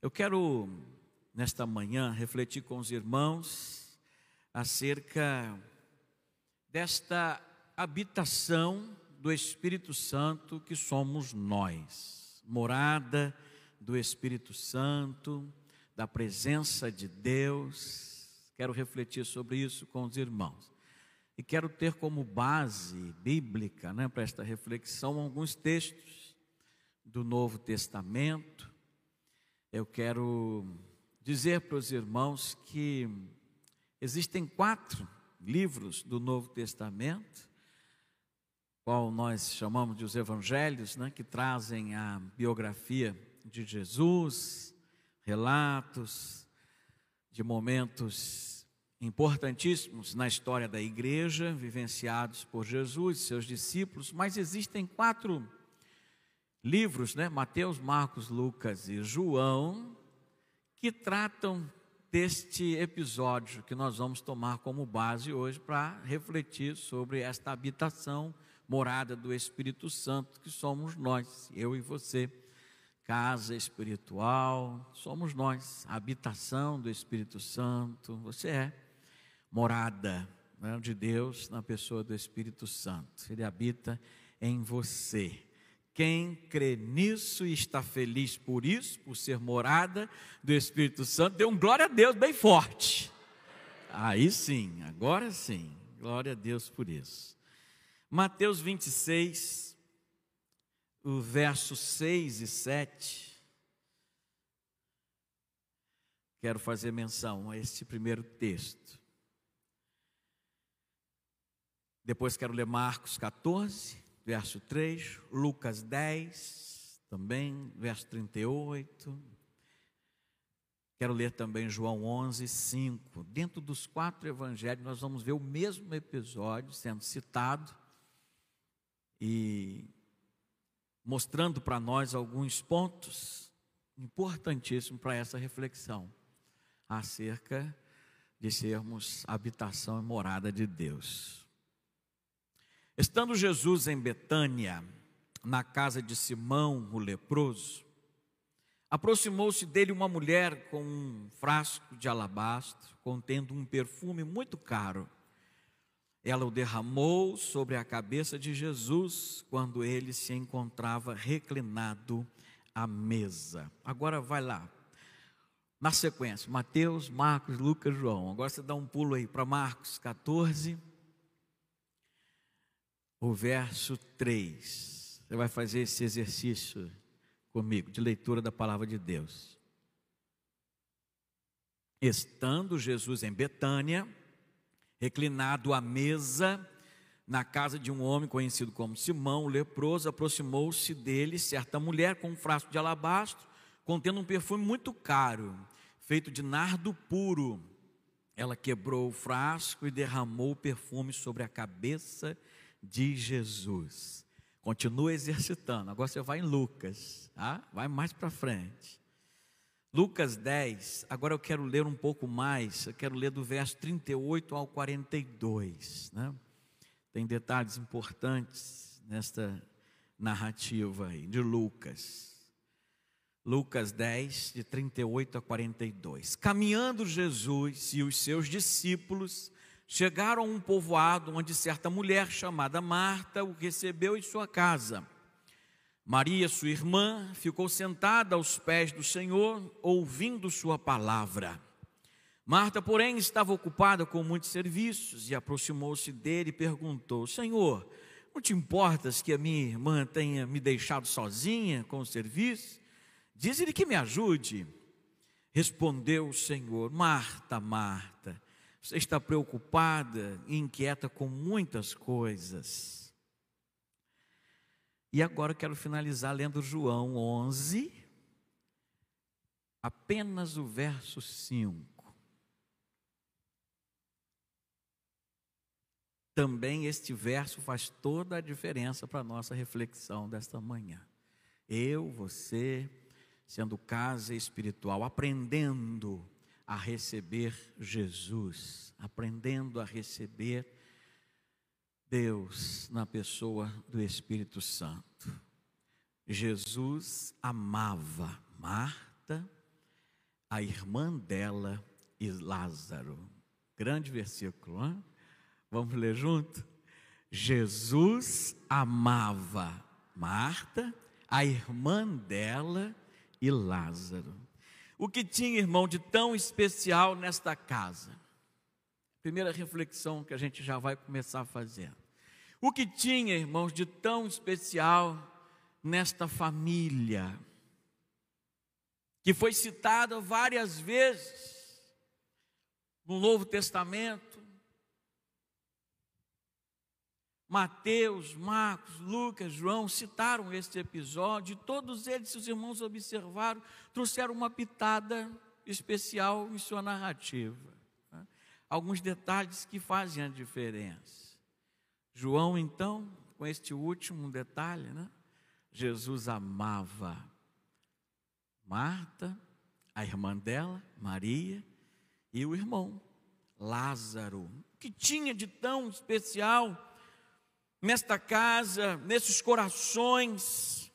Eu quero, nesta manhã, refletir com os irmãos acerca desta habitação do Espírito Santo que somos nós, morada do Espírito Santo, da presença de Deus. Quero refletir sobre isso com os irmãos. E quero ter como base bíblica né, para esta reflexão alguns textos do Novo Testamento. Eu quero dizer para os irmãos que existem quatro livros do Novo Testamento, qual nós chamamos de os evangelhos, né, que trazem a biografia de Jesus, relatos de momentos importantíssimos na história da igreja, vivenciados por Jesus e seus discípulos, mas existem quatro livros, né? Mateus, Marcos, Lucas e João, que tratam deste episódio que nós vamos tomar como base hoje para refletir sobre esta habitação, morada do Espírito Santo, que somos nós, eu e você. Casa espiritual, somos nós, habitação do Espírito Santo, você é morada né, de Deus na pessoa do Espírito Santo, ele habita em você. Quem crê nisso e está feliz por isso, por ser morada do Espírito Santo, dê um glória a Deus bem forte. Aí sim, agora sim, glória a Deus por isso. Mateus 26, o verso 6 e 7. Quero fazer menção a este primeiro texto. Depois quero ler Marcos 14, verso 3, Lucas 10, também, verso 38. Quero ler também João 11, 5. Dentro dos quatro evangelhos, nós vamos ver o mesmo episódio sendo citado e mostrando para nós alguns pontos importantíssimos para essa reflexão acerca de sermos habitação e morada de Deus. Estando Jesus em Betânia, na casa de Simão, o leproso, aproximou-se dele uma mulher com um frasco de alabastro contendo um perfume muito caro. Ela o derramou sobre a cabeça de Jesus quando ele se encontrava reclinado à mesa. Agora vai lá. Na sequência, Mateus, Marcos, Lucas, João. Agora você dá um pulo aí para Marcos 14 o verso 3. Você vai fazer esse exercício comigo de leitura da palavra de Deus. Estando Jesus em Betânia, reclinado à mesa, na casa de um homem conhecido como Simão, o leproso, aproximou-se dele certa mulher com um frasco de alabastro, contendo um perfume muito caro, feito de nardo puro. Ela quebrou o frasco e derramou o perfume sobre a cabeça de de Jesus. Continua exercitando. Agora você vai em Lucas, tá? vai mais para frente. Lucas 10, agora eu quero ler um pouco mais, eu quero ler do verso 38 ao 42. Né? Tem detalhes importantes nesta narrativa aí de Lucas. Lucas 10, de 38 a 42. Caminhando Jesus e os seus discípulos chegaram a um povoado onde certa mulher chamada Marta o recebeu em sua casa. Maria, sua irmã, ficou sentada aos pés do Senhor, ouvindo sua palavra. Marta, porém, estava ocupada com muitos serviços e aproximou-se dele e perguntou: Senhor, não te importas que a minha irmã tenha me deixado sozinha com o serviço? Diz-lhe que me ajude. Respondeu o Senhor: Marta, Marta, você está preocupada e inquieta com muitas coisas. E agora quero finalizar lendo João 11, apenas o verso 5. Também este verso faz toda a diferença para a nossa reflexão desta manhã. Eu, você, sendo casa espiritual, aprendendo a receber Jesus, aprendendo a receber Deus na pessoa do Espírito Santo. Jesus amava Marta, a irmã dela e Lázaro. Grande versículo, hein? Vamos ler junto? Jesus amava Marta, a irmã dela e Lázaro. O que tinha, irmão, de tão especial nesta casa? Primeira reflexão que a gente já vai começar a fazer. O que tinha, irmãos, de tão especial nesta família? Que foi citada várias vezes no Novo Testamento, Mateus, Marcos, Lucas, João citaram este episódio, todos eles, se os irmãos observaram, trouxeram uma pitada especial em sua narrativa. Né? Alguns detalhes que fazem a diferença. João, então, com este último detalhe, né? Jesus amava Marta, a irmã dela, Maria, e o irmão, Lázaro. O que tinha de tão especial nesta casa, nesses corações.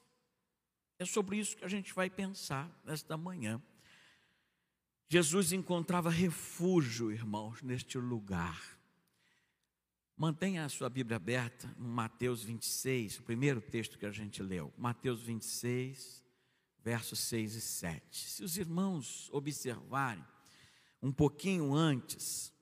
É sobre isso que a gente vai pensar nesta manhã. Jesus encontrava refúgio, irmãos, neste lugar. Mantenha a sua Bíblia aberta no Mateus 26, o primeiro texto que a gente leu. Mateus 26, versos 6 e 7. Se os irmãos observarem um pouquinho antes,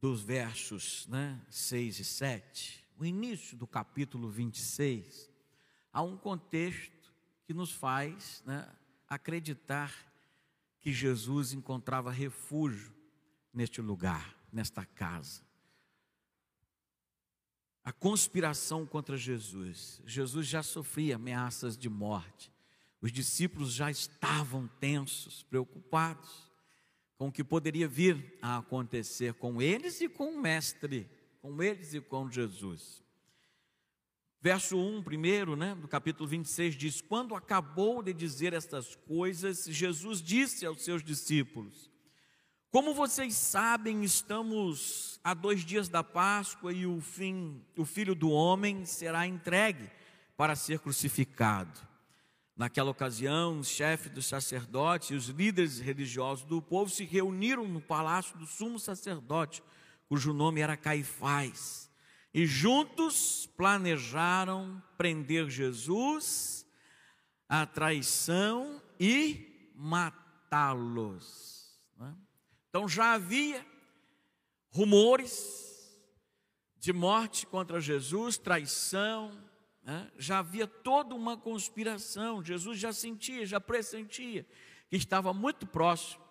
dos versos né, 6 e 7, o início do capítulo 26, há um contexto que nos faz né, acreditar que Jesus encontrava refúgio neste lugar, nesta casa. A conspiração contra Jesus. Jesus já sofria ameaças de morte. Os discípulos já estavam tensos, preocupados com o que poderia vir a acontecer com eles e com o Mestre, com eles e com Jesus. Verso 1, primeiro, né, do capítulo 26, diz: Quando acabou de dizer estas coisas, Jesus disse aos seus discípulos: Como vocês sabem, estamos a dois dias da Páscoa e o fim, o filho do homem será entregue para ser crucificado. Naquela ocasião, os chefes dos sacerdotes e os líderes religiosos do povo se reuniram no palácio do sumo sacerdote, cujo nome era Caifás, e juntos planejaram prender Jesus, a traição e matá-los. Né? Então já havia rumores de morte contra Jesus, traição? Já havia toda uma conspiração. Jesus já sentia, já pressentia que estava muito próximo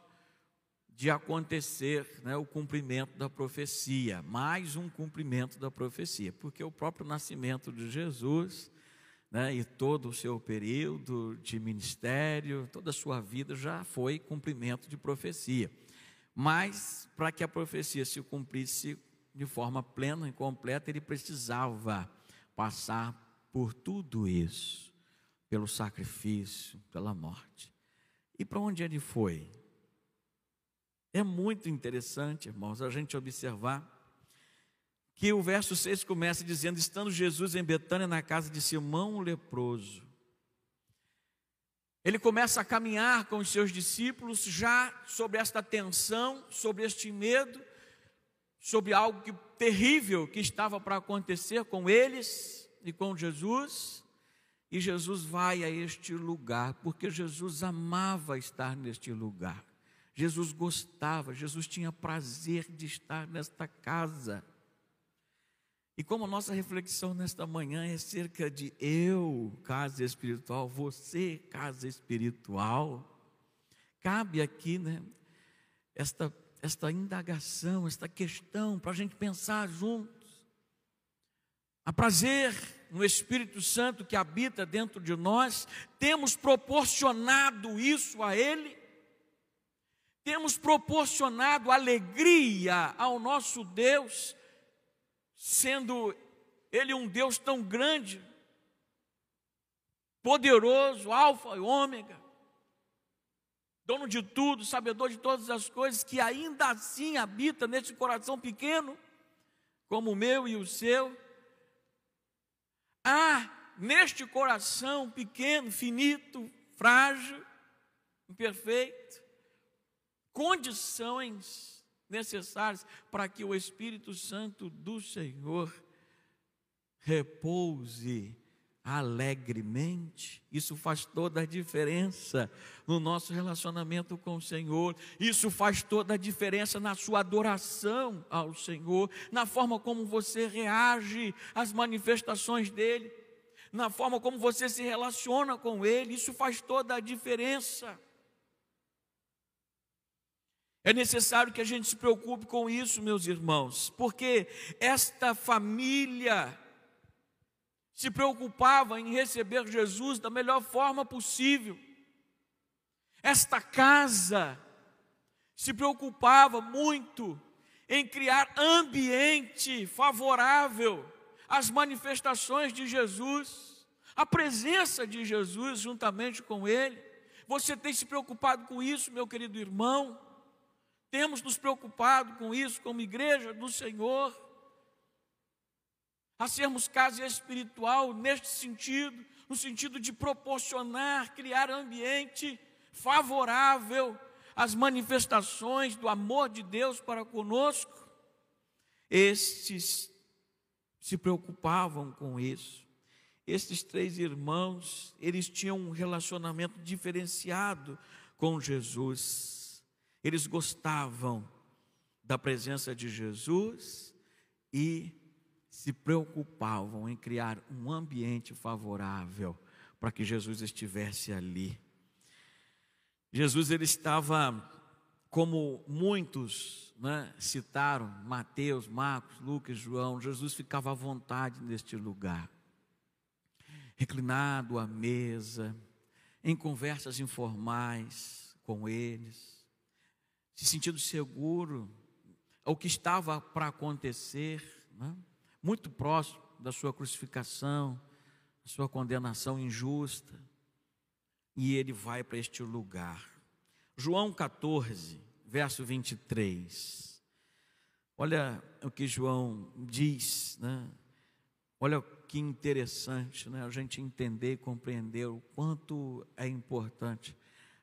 de acontecer né, o cumprimento da profecia, mais um cumprimento da profecia, porque o próprio nascimento de Jesus né, e todo o seu período de ministério, toda a sua vida já foi cumprimento de profecia. Mas para que a profecia se cumprisse de forma plena e completa, ele precisava passar por tudo isso, pelo sacrifício, pela morte. E para onde ele foi? É muito interessante, irmãos, a gente observar que o verso 6 começa dizendo: Estando Jesus em Betânia, na casa de Simão o leproso. Ele começa a caminhar com os seus discípulos já sobre esta tensão, sobre este medo, sobre algo que, terrível que estava para acontecer com eles e com Jesus, e Jesus vai a este lugar, porque Jesus amava estar neste lugar. Jesus gostava, Jesus tinha prazer de estar nesta casa. E como nossa reflexão nesta manhã é cerca de eu, casa espiritual, você, casa espiritual, cabe aqui, né, esta, esta indagação, esta questão, para a gente pensar juntos. Há prazer no Espírito Santo que habita dentro de nós, temos proporcionado isso a Ele, temos proporcionado alegria ao nosso Deus, sendo Ele um Deus tão grande, poderoso, Alfa e Ômega, dono de tudo, sabedor de todas as coisas, que ainda assim habita nesse coração pequeno, como o meu e o seu há neste coração pequeno, finito, frágil, imperfeito, condições necessárias para que o Espírito Santo do Senhor repouse alegremente. Isso faz toda a diferença no nosso relacionamento com o Senhor. Isso faz toda a diferença na sua adoração ao Senhor, na forma como você reage às manifestações dele, na forma como você se relaciona com ele. Isso faz toda a diferença. É necessário que a gente se preocupe com isso, meus irmãos, porque esta família se preocupava em receber Jesus da melhor forma possível. Esta casa se preocupava muito em criar ambiente favorável às manifestações de Jesus, a presença de Jesus juntamente com ele. Você tem se preocupado com isso, meu querido irmão? Temos nos preocupado com isso como igreja do Senhor? A sermos casa espiritual neste sentido, no sentido de proporcionar, criar ambiente favorável às manifestações do amor de Deus para conosco. Estes se preocupavam com isso. Estes três irmãos, eles tinham um relacionamento diferenciado com Jesus. Eles gostavam da presença de Jesus e se preocupavam em criar um ambiente favorável para que Jesus estivesse ali. Jesus ele estava, como muitos né, citaram, Mateus, Marcos, Lucas, João, Jesus ficava à vontade neste lugar, reclinado à mesa, em conversas informais com eles, se sentindo seguro ao que estava para acontecer. Né? Muito próximo da sua crucificação, da sua condenação injusta, e ele vai para este lugar. João 14, verso 23. Olha o que João diz, né? Olha que interessante, né? A gente entender e compreender o quanto é importante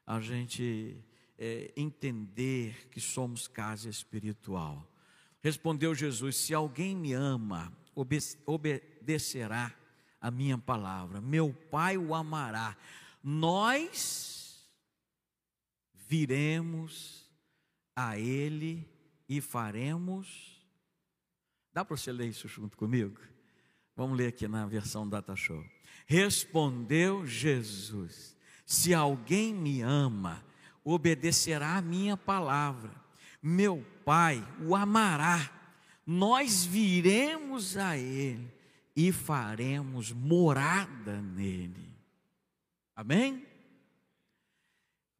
a gente é, entender que somos casa espiritual. Respondeu Jesus: Se alguém me ama, obedecerá a minha palavra, meu Pai o amará. Nós viremos a Ele e faremos. Dá para você ler isso junto comigo? Vamos ler aqui na versão Data Show. Respondeu Jesus: Se alguém me ama, obedecerá a minha palavra meu Pai o amará, nós viremos a Ele e faremos morada nele. Amém?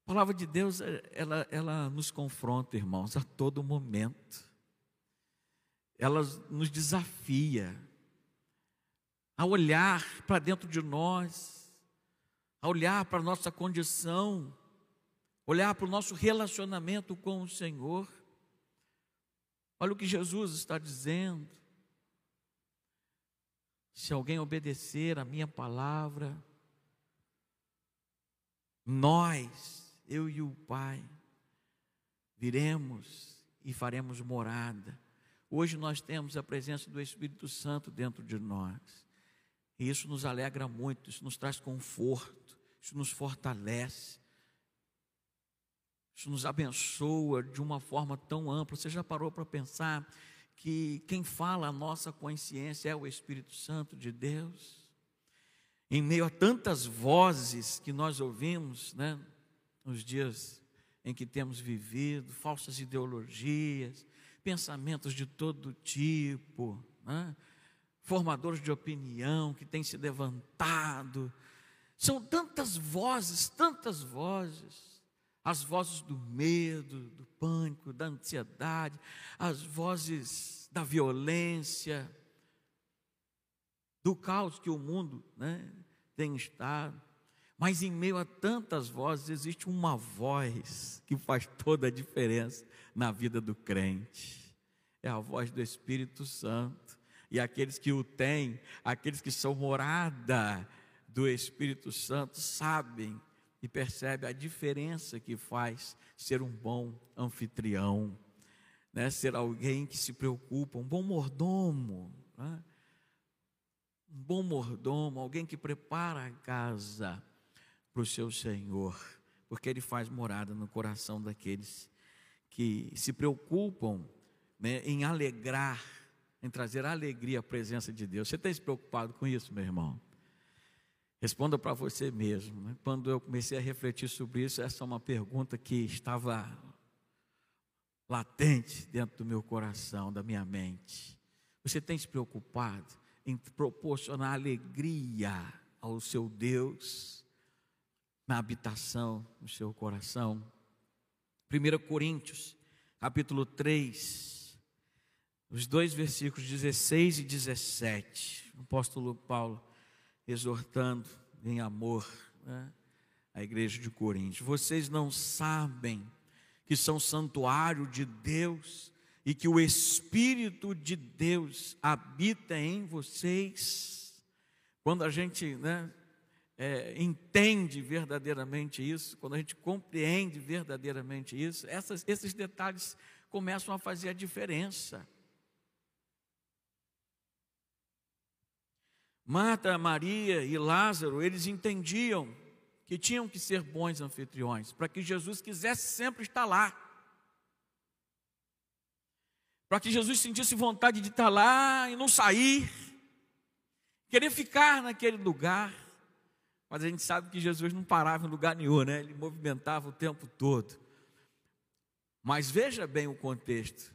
A palavra de Deus, ela, ela nos confronta, irmãos, a todo momento. Ela nos desafia a olhar para dentro de nós, a olhar para a nossa condição, olhar para o nosso relacionamento com o Senhor. Olha o que Jesus está dizendo. Se alguém obedecer a minha palavra, nós, eu e o Pai, viremos e faremos morada. Hoje nós temos a presença do Espírito Santo dentro de nós. E isso nos alegra muito, isso nos traz conforto, isso nos fortalece. Isso nos abençoa de uma forma tão ampla. Você já parou para pensar que quem fala a nossa consciência é o Espírito Santo de Deus? Em meio a tantas vozes que nós ouvimos, né, nos dias em que temos vivido, falsas ideologias, pensamentos de todo tipo, né, formadores de opinião que têm se levantado, são tantas vozes, tantas vozes as vozes do medo, do pânico, da ansiedade, as vozes da violência, do caos que o mundo né, tem estado. Mas em meio a tantas vozes, existe uma voz que faz toda a diferença na vida do crente. É a voz do Espírito Santo. E aqueles que o têm, aqueles que são morada do Espírito Santo, sabem e percebe a diferença que faz ser um bom anfitrião, né? ser alguém que se preocupa, um bom mordomo. Né? Um bom mordomo, alguém que prepara a casa para o seu Senhor, porque ele faz morada no coração daqueles que se preocupam né, em alegrar, em trazer alegria à presença de Deus. Você tem se preocupado com isso, meu irmão? Responda para você mesmo. Né? Quando eu comecei a refletir sobre isso, essa é uma pergunta que estava latente dentro do meu coração, da minha mente. Você tem se preocupado em proporcionar alegria ao seu Deus na habitação do seu coração? 1 Coríntios, capítulo 3, os dois versículos 16 e 17. O apóstolo Paulo exortando em amor né, a igreja de Coríntios. Vocês não sabem que são santuário de Deus e que o Espírito de Deus habita em vocês. Quando a gente né, é, entende verdadeiramente isso, quando a gente compreende verdadeiramente isso, essas, esses detalhes começam a fazer a diferença. Marta, Maria e Lázaro, eles entendiam que tinham que ser bons anfitriões, para que Jesus quisesse sempre estar lá. Para que Jesus sentisse vontade de estar lá e não sair, querer ficar naquele lugar. Mas a gente sabe que Jesus não parava em lugar nenhum, né? Ele movimentava o tempo todo. Mas veja bem o contexto,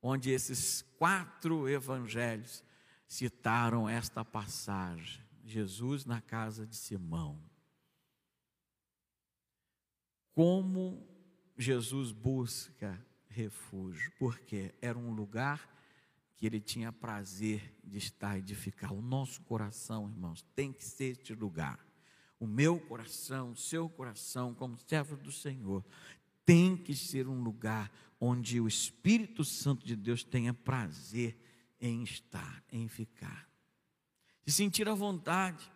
onde esses quatro evangelhos citaram esta passagem: Jesus na casa de Simão. Como Jesus busca refúgio, porque era um lugar que ele tinha prazer de estar e de ficar. O nosso coração, irmãos, tem que ser este lugar. O meu coração, o seu coração, como servo do Senhor, tem que ser um lugar onde o Espírito Santo de Deus tenha prazer em estar, em ficar, se sentir à vontade.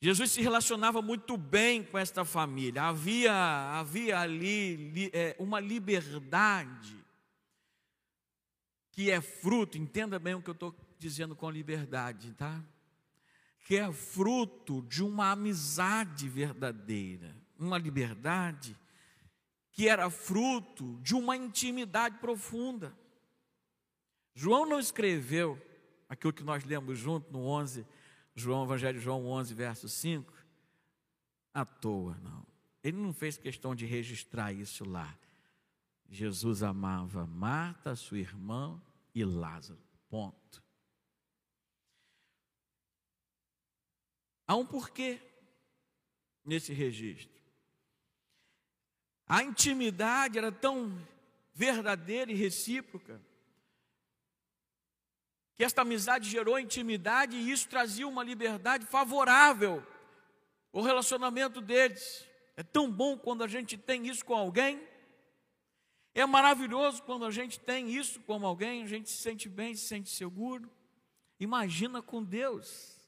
Jesus se relacionava muito bem com esta família, havia, havia ali li, é, uma liberdade que é fruto, entenda bem o que eu estou dizendo com liberdade, tá? Que é fruto de uma amizade verdadeira, uma liberdade que era fruto de uma intimidade profunda. João não escreveu aquilo que nós lemos junto no 11, João, Evangelho de João 11, verso 5, à toa, não. Ele não fez questão de registrar isso lá. Jesus amava Marta, sua irmã e Lázaro. Ponto. Há um porquê nesse registro. A intimidade era tão verdadeira e recíproca que esta amizade gerou intimidade e isso trazia uma liberdade favorável ao relacionamento deles. É tão bom quando a gente tem isso com alguém. É maravilhoso quando a gente tem isso com alguém, a gente se sente bem, se sente seguro. Imagina com Deus.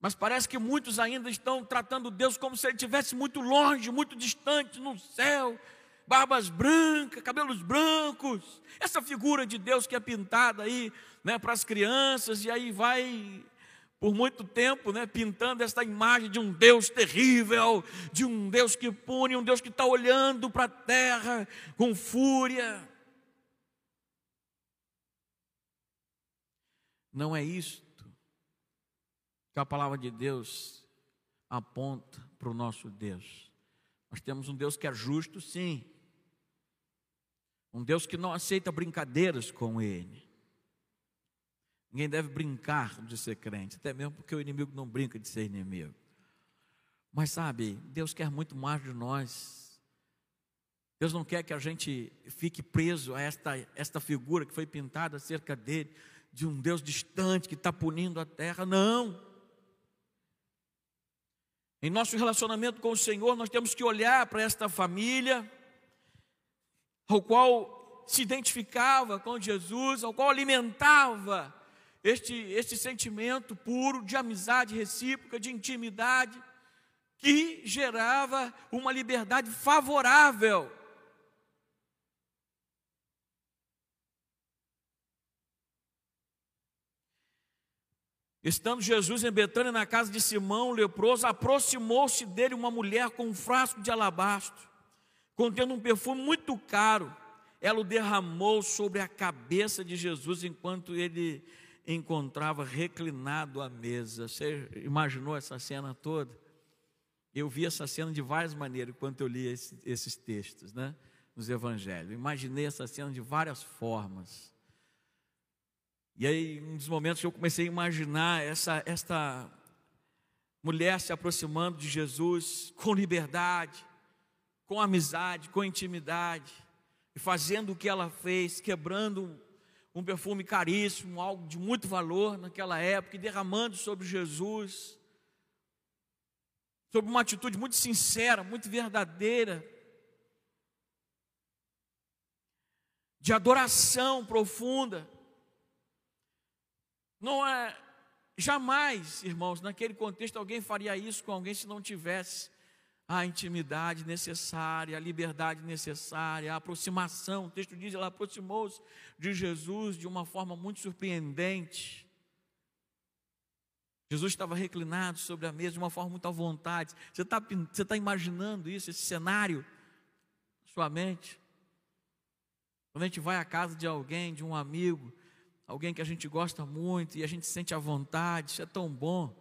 Mas parece que muitos ainda estão tratando Deus como se ele estivesse muito longe, muito distante no céu, barbas brancas, cabelos brancos, essa figura de Deus que é pintada aí né, para as crianças, e aí vai por muito tempo né, pintando essa imagem de um Deus terrível, de um Deus que pune, um Deus que está olhando para a terra com fúria. Não é isto que a palavra de Deus aponta para o nosso Deus. Nós temos um Deus que é justo, sim, um Deus que não aceita brincadeiras com Ele. Ninguém deve brincar de ser crente, até mesmo porque o inimigo não brinca de ser inimigo. Mas sabe, Deus quer muito mais de nós. Deus não quer que a gente fique preso a esta, esta figura que foi pintada acerca dele, de um Deus distante que está punindo a terra. Não. Em nosso relacionamento com o Senhor, nós temos que olhar para esta família ao qual se identificava com Jesus, ao qual alimentava este, este sentimento puro de amizade recíproca, de intimidade, que gerava uma liberdade favorável. Estando Jesus em Betânia, na casa de Simão, leproso, aproximou-se dele uma mulher com um frasco de alabastro, contendo um perfume muito caro. Ela o derramou sobre a cabeça de Jesus enquanto ele encontrava reclinado à mesa. Você imaginou essa cena toda? Eu vi essa cena de várias maneiras enquanto eu li esse, esses textos, né? Nos evangelhos. Imaginei essa cena de várias formas. E aí, um dos momentos que eu comecei a imaginar essa, esta mulher se aproximando de Jesus com liberdade, com amizade, com intimidade, e fazendo o que ela fez, quebrando um perfume caríssimo, algo de muito valor naquela época, e derramando sobre Jesus, sobre uma atitude muito sincera, muito verdadeira, de adoração profunda. Não é jamais, irmãos, naquele contexto alguém faria isso com alguém se não tivesse a intimidade necessária, a liberdade necessária, a aproximação. O texto diz: ela aproximou-se de Jesus de uma forma muito surpreendente. Jesus estava reclinado sobre a mesa de uma forma muito à vontade. Você está, você está imaginando isso, esse cenário, na sua mente? Quando a gente vai à casa de alguém, de um amigo, alguém que a gente gosta muito e a gente sente à vontade, isso é tão bom.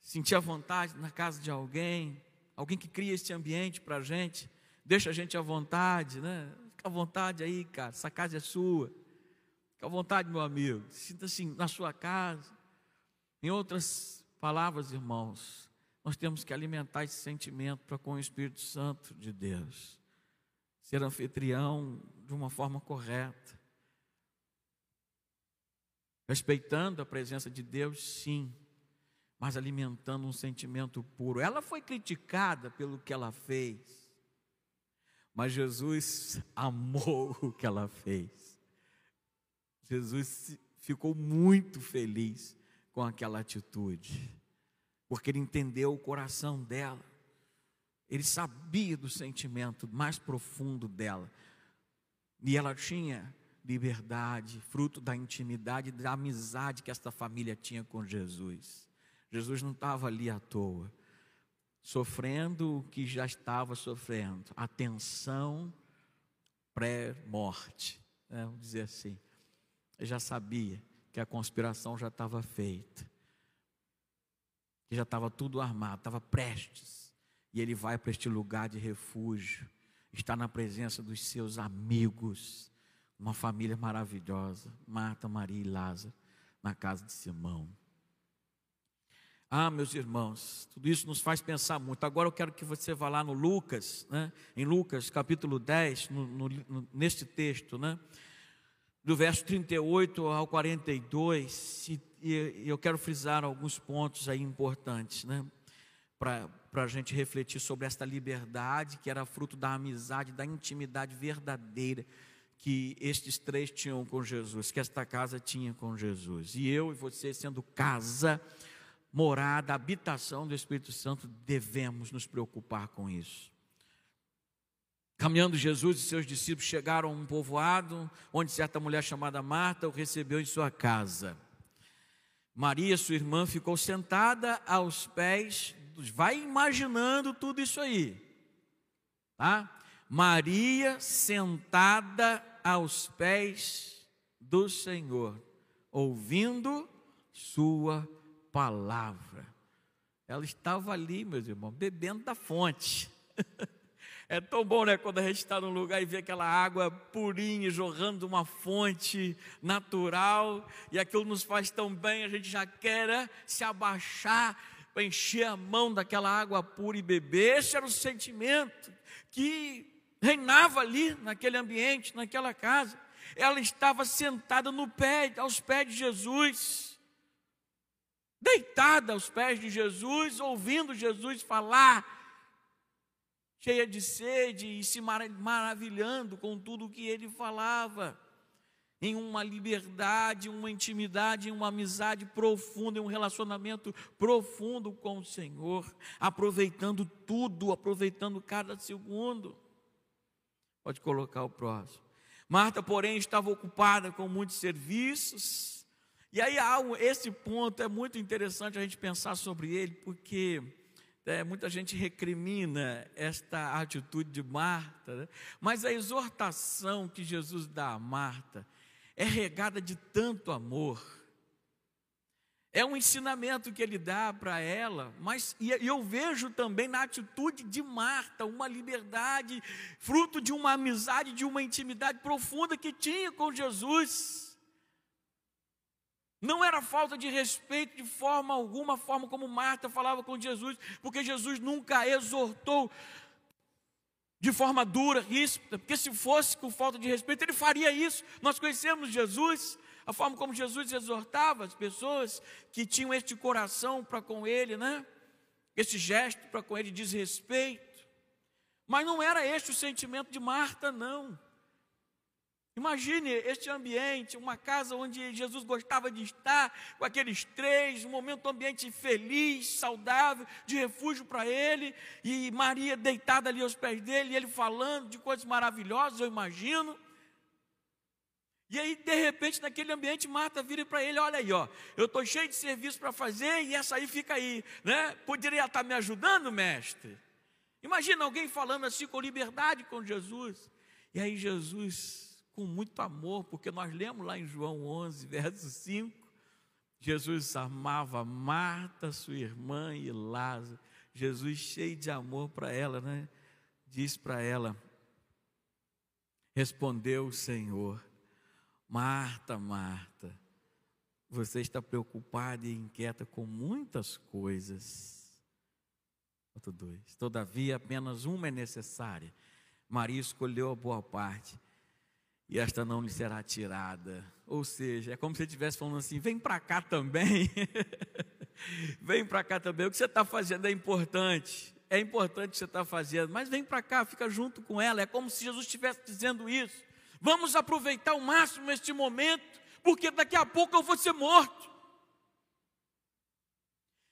Sentir a vontade na casa de alguém, alguém que cria esse ambiente para a gente, deixa a gente à vontade, né? Fica à vontade aí, cara, essa casa é sua. Fica à vontade, meu amigo, sinta assim na sua casa. Em outras palavras, irmãos, nós temos que alimentar esse sentimento para com o Espírito Santo de Deus. Ser anfitrião de uma forma correta. Respeitando a presença de Deus, sim mas alimentando um sentimento puro. Ela foi criticada pelo que ela fez, mas Jesus amou o que ela fez. Jesus ficou muito feliz com aquela atitude, porque ele entendeu o coração dela, ele sabia do sentimento mais profundo dela, e ela tinha liberdade, fruto da intimidade, da amizade que esta família tinha com Jesus. Jesus não estava ali à toa, sofrendo o que já estava sofrendo, a tensão pré-morte, né? vamos dizer assim. Ele já sabia que a conspiração já estava feita, que já estava tudo armado, estava prestes. E ele vai para este lugar de refúgio, está na presença dos seus amigos, uma família maravilhosa, Marta, Maria e Lázaro, na casa de Simão. Ah, meus irmãos, tudo isso nos faz pensar muito. Agora eu quero que você vá lá no Lucas, né? em Lucas capítulo 10, no, no, neste texto, né? do verso 38 ao 42, e, e eu quero frisar alguns pontos aí importantes, né? para a gente refletir sobre esta liberdade que era fruto da amizade, da intimidade verdadeira que estes três tinham com Jesus, que esta casa tinha com Jesus. E eu e você, sendo casa, morada, habitação do Espírito Santo, devemos nos preocupar com isso. Caminhando Jesus e seus discípulos chegaram a um povoado onde certa mulher chamada Marta o recebeu em sua casa. Maria, sua irmã, ficou sentada aos pés, vai imaginando tudo isso aí, tá? Maria sentada aos pés do Senhor, ouvindo sua palavra. Ela estava ali, meus irmãos, bebendo da fonte. É tão bom, né, quando a gente está num lugar e vê aquela água purinha jorrando de uma fonte natural, e aquilo nos faz tão bem, a gente já quer né, se abaixar para encher a mão daquela água pura e beber. Esse era o sentimento que reinava ali, naquele ambiente, naquela casa. Ela estava sentada no pé, aos pés de Jesus deitada aos pés de Jesus, ouvindo Jesus falar, cheia de sede e se maravilhando com tudo o que ele falava. em uma liberdade, uma intimidade, em uma amizade profunda, em um relacionamento profundo com o Senhor, aproveitando tudo, aproveitando cada segundo. Pode colocar o próximo. Marta, porém, estava ocupada com muitos serviços. E aí, esse ponto é muito interessante a gente pensar sobre ele, porque é, muita gente recrimina esta atitude de Marta, né? mas a exortação que Jesus dá a Marta é regada de tanto amor. É um ensinamento que ele dá para ela, mas e eu vejo também na atitude de Marta uma liberdade, fruto de uma amizade, de uma intimidade profunda que tinha com Jesus. Não era falta de respeito de forma alguma, forma como Marta falava com Jesus, porque Jesus nunca exortou de forma dura, ríspida, porque se fosse com falta de respeito, ele faria isso. Nós conhecemos Jesus, a forma como Jesus exortava as pessoas que tinham este coração para com ele, né? Este gesto para com ele diz respeito. Mas não era este o sentimento de Marta, não. Imagine este ambiente, uma casa onde Jesus gostava de estar, com aqueles três, um momento, um ambiente feliz, saudável, de refúgio para ele, e Maria deitada ali aos pés dele, e ele falando de coisas maravilhosas, eu imagino. E aí, de repente, naquele ambiente, Marta vira para ele: Olha aí, ó, eu estou cheio de serviço para fazer e essa aí fica aí, né? Poderia estar me ajudando, mestre? Imagina alguém falando assim com liberdade com Jesus. E aí, Jesus com muito amor, porque nós lemos lá em João 11, verso 5, Jesus amava Marta, sua irmã e Lázaro. Jesus, cheio de amor para ela, né? Diz para ela: Respondeu o Senhor, Marta, Marta, você está preocupada e inquieta com muitas coisas. Ponto dois. Todavia, apenas uma é necessária. Maria escolheu a boa parte e esta não lhe será tirada. Ou seja, é como se ele estivesse falando assim: vem para cá também, vem para cá também. O que você está fazendo é importante, é importante o que você está fazendo, mas vem para cá, fica junto com ela. É como se Jesus estivesse dizendo isso. Vamos aproveitar ao máximo este momento, porque daqui a pouco eu vou ser morto.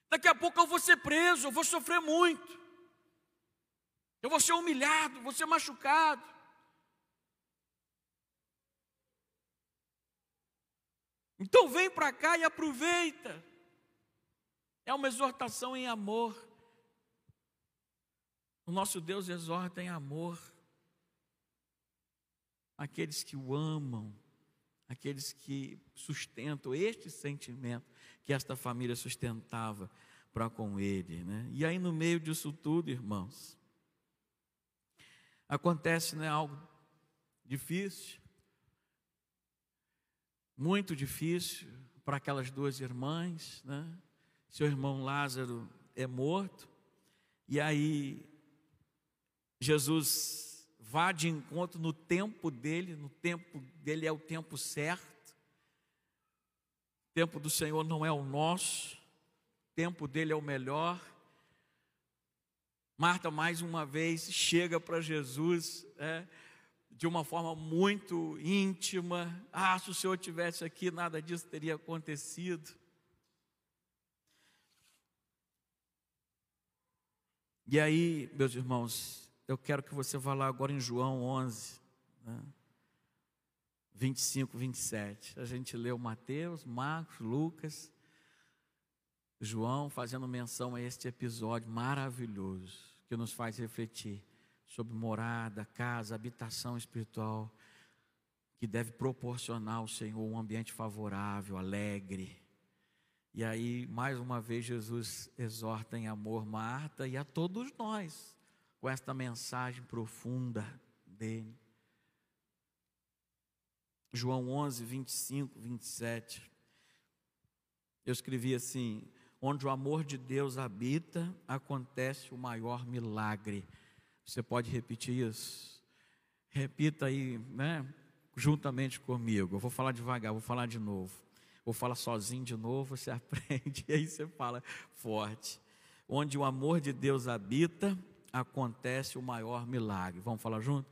Daqui a pouco eu vou ser preso, eu vou sofrer muito. Eu vou ser humilhado, vou ser machucado. Então vem para cá e aproveita. É uma exortação em amor. O nosso Deus exorta em amor aqueles que o amam, aqueles que sustentam este sentimento que esta família sustentava para com ele, né? E aí no meio disso tudo, irmãos, acontece né, algo difícil muito difícil para aquelas duas irmãs, né? Seu irmão Lázaro é morto, e aí Jesus vá de encontro no tempo dele, no tempo dele é o tempo certo. O tempo do Senhor não é o nosso, o tempo dele é o melhor. Marta mais uma vez chega para Jesus, é, de uma forma muito íntima. Ah, se o Senhor tivesse aqui, nada disso teria acontecido. E aí, meus irmãos, eu quero que você vá lá agora em João 11, né? 25, 27. A gente leu Mateus, Marcos, Lucas, João, fazendo menção a este episódio maravilhoso que nos faz refletir sobre morada, casa, habitação espiritual, que deve proporcionar ao Senhor um ambiente favorável, alegre. E aí, mais uma vez, Jesus exorta em amor Marta e a todos nós, com esta mensagem profunda dele. João 11, 25, 27. Eu escrevi assim: onde o amor de Deus habita, acontece o maior milagre você pode repetir isso? Repita aí, né? Juntamente comigo. Eu vou falar devagar, vou falar de novo. Vou falar sozinho de novo, você aprende e aí você fala forte. Onde o amor de Deus habita, acontece o maior milagre. Vamos falar junto?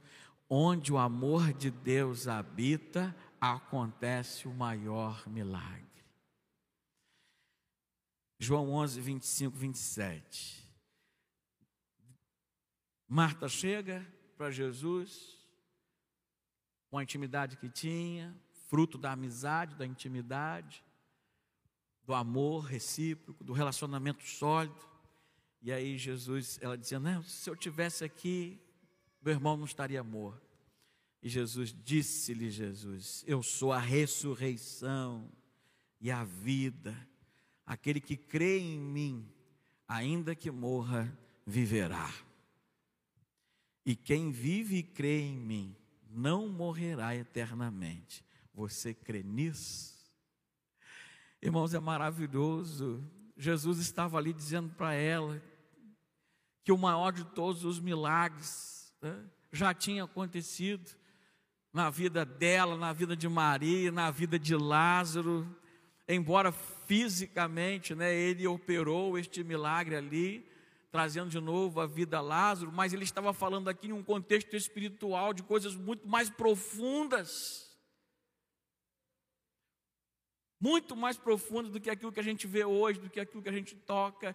Onde o amor de Deus habita, acontece o maior milagre. João 11, 25, 27. Marta chega para Jesus, com a intimidade que tinha, fruto da amizade, da intimidade, do amor recíproco, do relacionamento sólido. E aí Jesus, ela dizia: Não, se eu tivesse aqui, meu irmão não estaria morto. E Jesus disse-lhe: Jesus, eu sou a ressurreição e a vida. Aquele que crê em mim, ainda que morra, viverá. E quem vive e crê em mim, não morrerá eternamente. Você crê nisso? Irmãos, é maravilhoso. Jesus estava ali dizendo para ela que o maior de todos os milagres né, já tinha acontecido na vida dela, na vida de Maria, na vida de Lázaro. Embora fisicamente né, ele operou este milagre ali, trazendo de novo a vida a Lázaro, mas ele estava falando aqui em um contexto espiritual de coisas muito mais profundas. Muito mais profundas do que aquilo que a gente vê hoje, do que aquilo que a gente toca,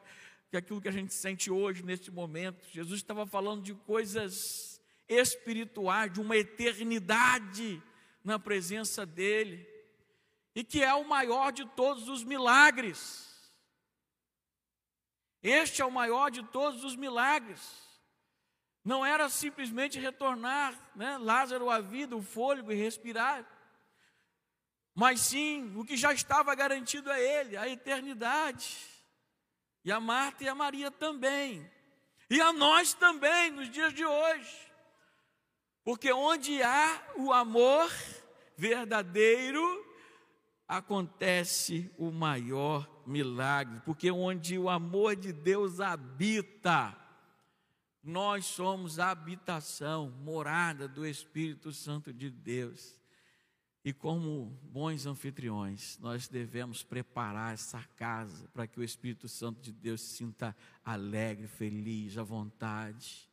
que aquilo que a gente sente hoje, neste momento. Jesus estava falando de coisas espirituais, de uma eternidade na presença dEle, e que é o maior de todos os milagres. Este é o maior de todos os milagres. Não era simplesmente retornar né, Lázaro à vida, o fôlego e respirar, mas sim o que já estava garantido a ele, a eternidade. E a Marta e a Maria também. E a nós também, nos dias de hoje. Porque onde há o amor verdadeiro, acontece o maior milagre, porque onde o amor de Deus habita, nós somos a habitação, morada do Espírito Santo de Deus. E como bons anfitriões, nós devemos preparar essa casa para que o Espírito Santo de Deus se sinta alegre, feliz, à vontade,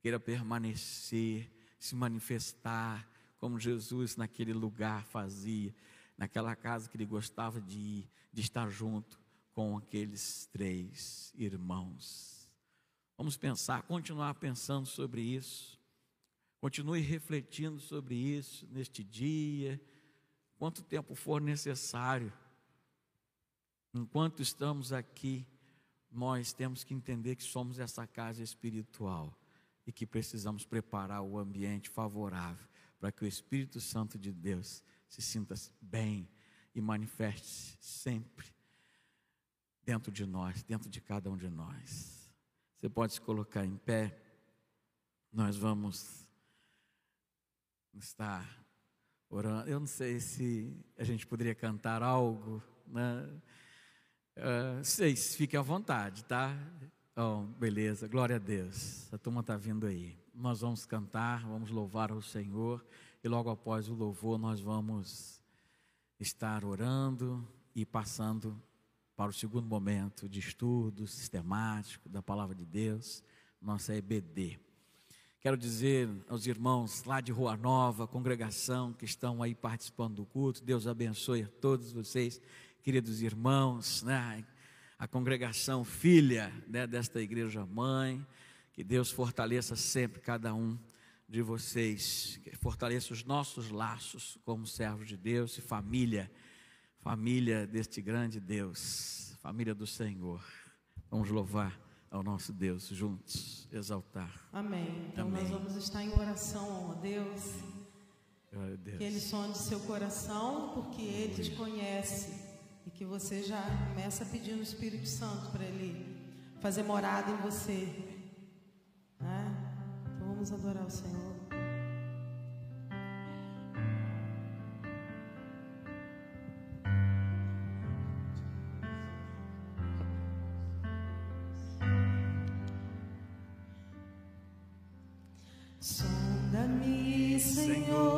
queira permanecer, se manifestar, como Jesus naquele lugar fazia naquela casa que ele gostava de ir, de estar junto com aqueles três irmãos. Vamos pensar, continuar pensando sobre isso. Continue refletindo sobre isso neste dia, quanto tempo for necessário. Enquanto estamos aqui, nós temos que entender que somos essa casa espiritual e que precisamos preparar o ambiente favorável para que o Espírito Santo de Deus se sinta bem e manifeste sempre dentro de nós, dentro de cada um de nós. Você pode se colocar em pé, nós vamos estar orando. Eu não sei se a gente poderia cantar algo, né? Uh, vocês fiquem à vontade, tá? Oh, beleza, glória a Deus. A turma está vindo aí. Nós vamos cantar, vamos louvar o Senhor e logo após o louvor nós vamos estar orando e passando para o segundo momento de estudo sistemático da palavra de Deus, nossa EBD. Quero dizer aos irmãos lá de Rua Nova, congregação que estão aí participando do culto, Deus abençoe a todos vocês, queridos irmãos, né? a congregação filha né, desta igreja mãe, que Deus fortaleça sempre cada um de vocês, que fortaleça os nossos laços como servos de Deus e família, família deste grande Deus, família do Senhor. Vamos louvar ao nosso Deus juntos, exaltar. Amém. Então Amém. nós vamos estar em oração a Deus. Deus. Que Ele sonde seu coração, porque Ele te conhece e que você já começa pedindo o Espírito Santo para Ele fazer morada em você. Né? Vamos adorar o Senhor. Sonda-me, Senhor,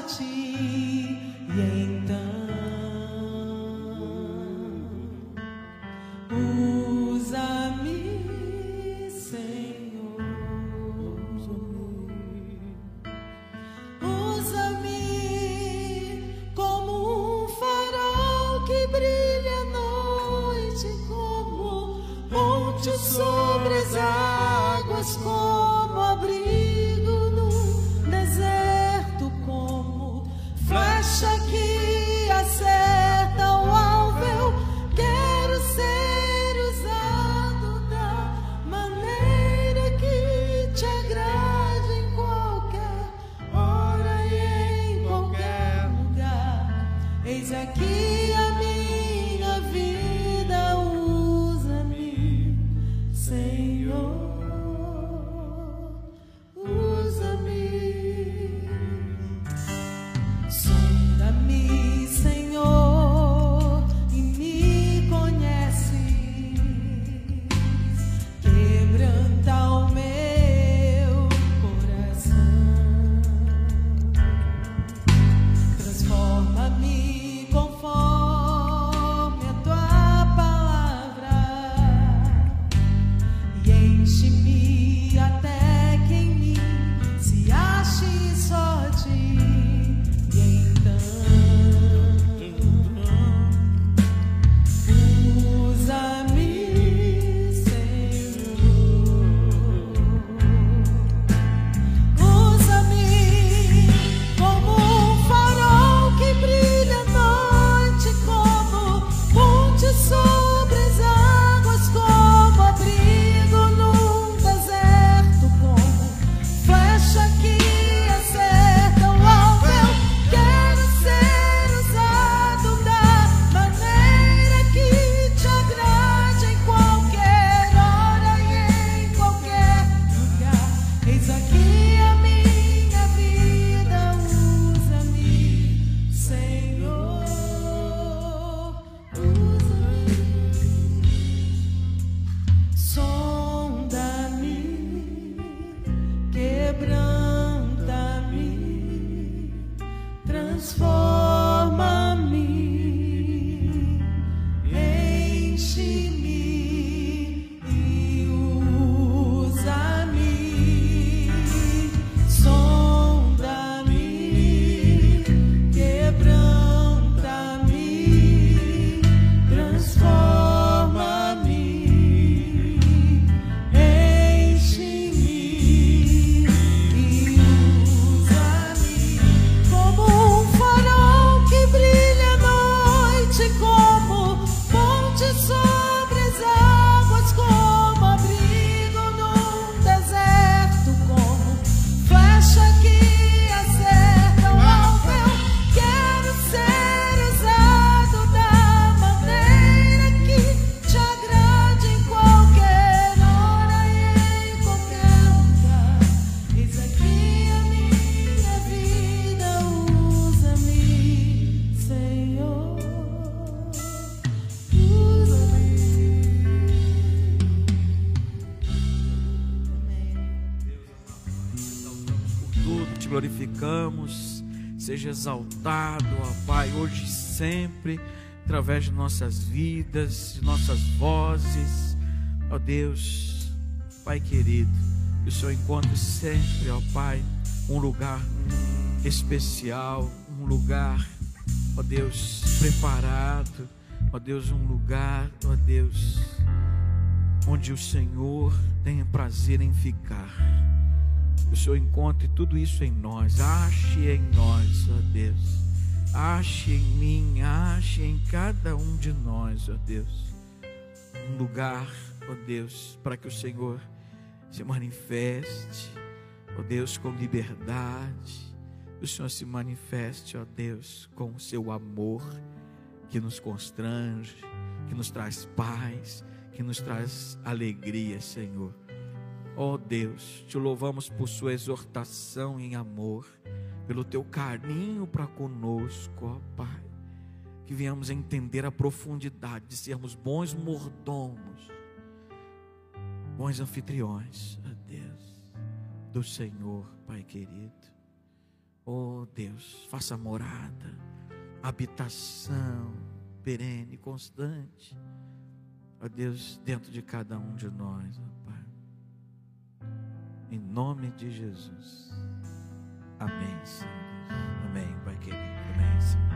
sempre, através de nossas vidas, de nossas vozes, ó Deus, Pai querido, que o Senhor encontre sempre, ó Pai, um lugar especial, um lugar, ó Deus, preparado, ó Deus, um lugar, ó Deus, onde o Senhor tenha prazer em ficar o Senhor encontre tudo isso em nós, ache em nós, ó Deus. Ache em mim, ache em cada um de nós, ó Deus. Um lugar, ó Deus, para que o Senhor se manifeste, ó Deus, com liberdade. O Senhor se manifeste, ó Deus, com o seu amor que nos constrange, que nos traz paz, que nos traz alegria, Senhor. Ó Deus, te louvamos por Sua exortação em amor, pelo teu carinho para conosco, ó Pai. Que venhamos a entender a profundidade de sermos bons mordomos, bons anfitriões, ó Deus, do Senhor, Pai querido. Oh Deus, faça morada, habitação perene, constante, ó Deus, dentro de cada um de nós, ó Pai. Em nome de Jesus. Amém, Senhor. Amém, Pai querido. Amém, Senhor.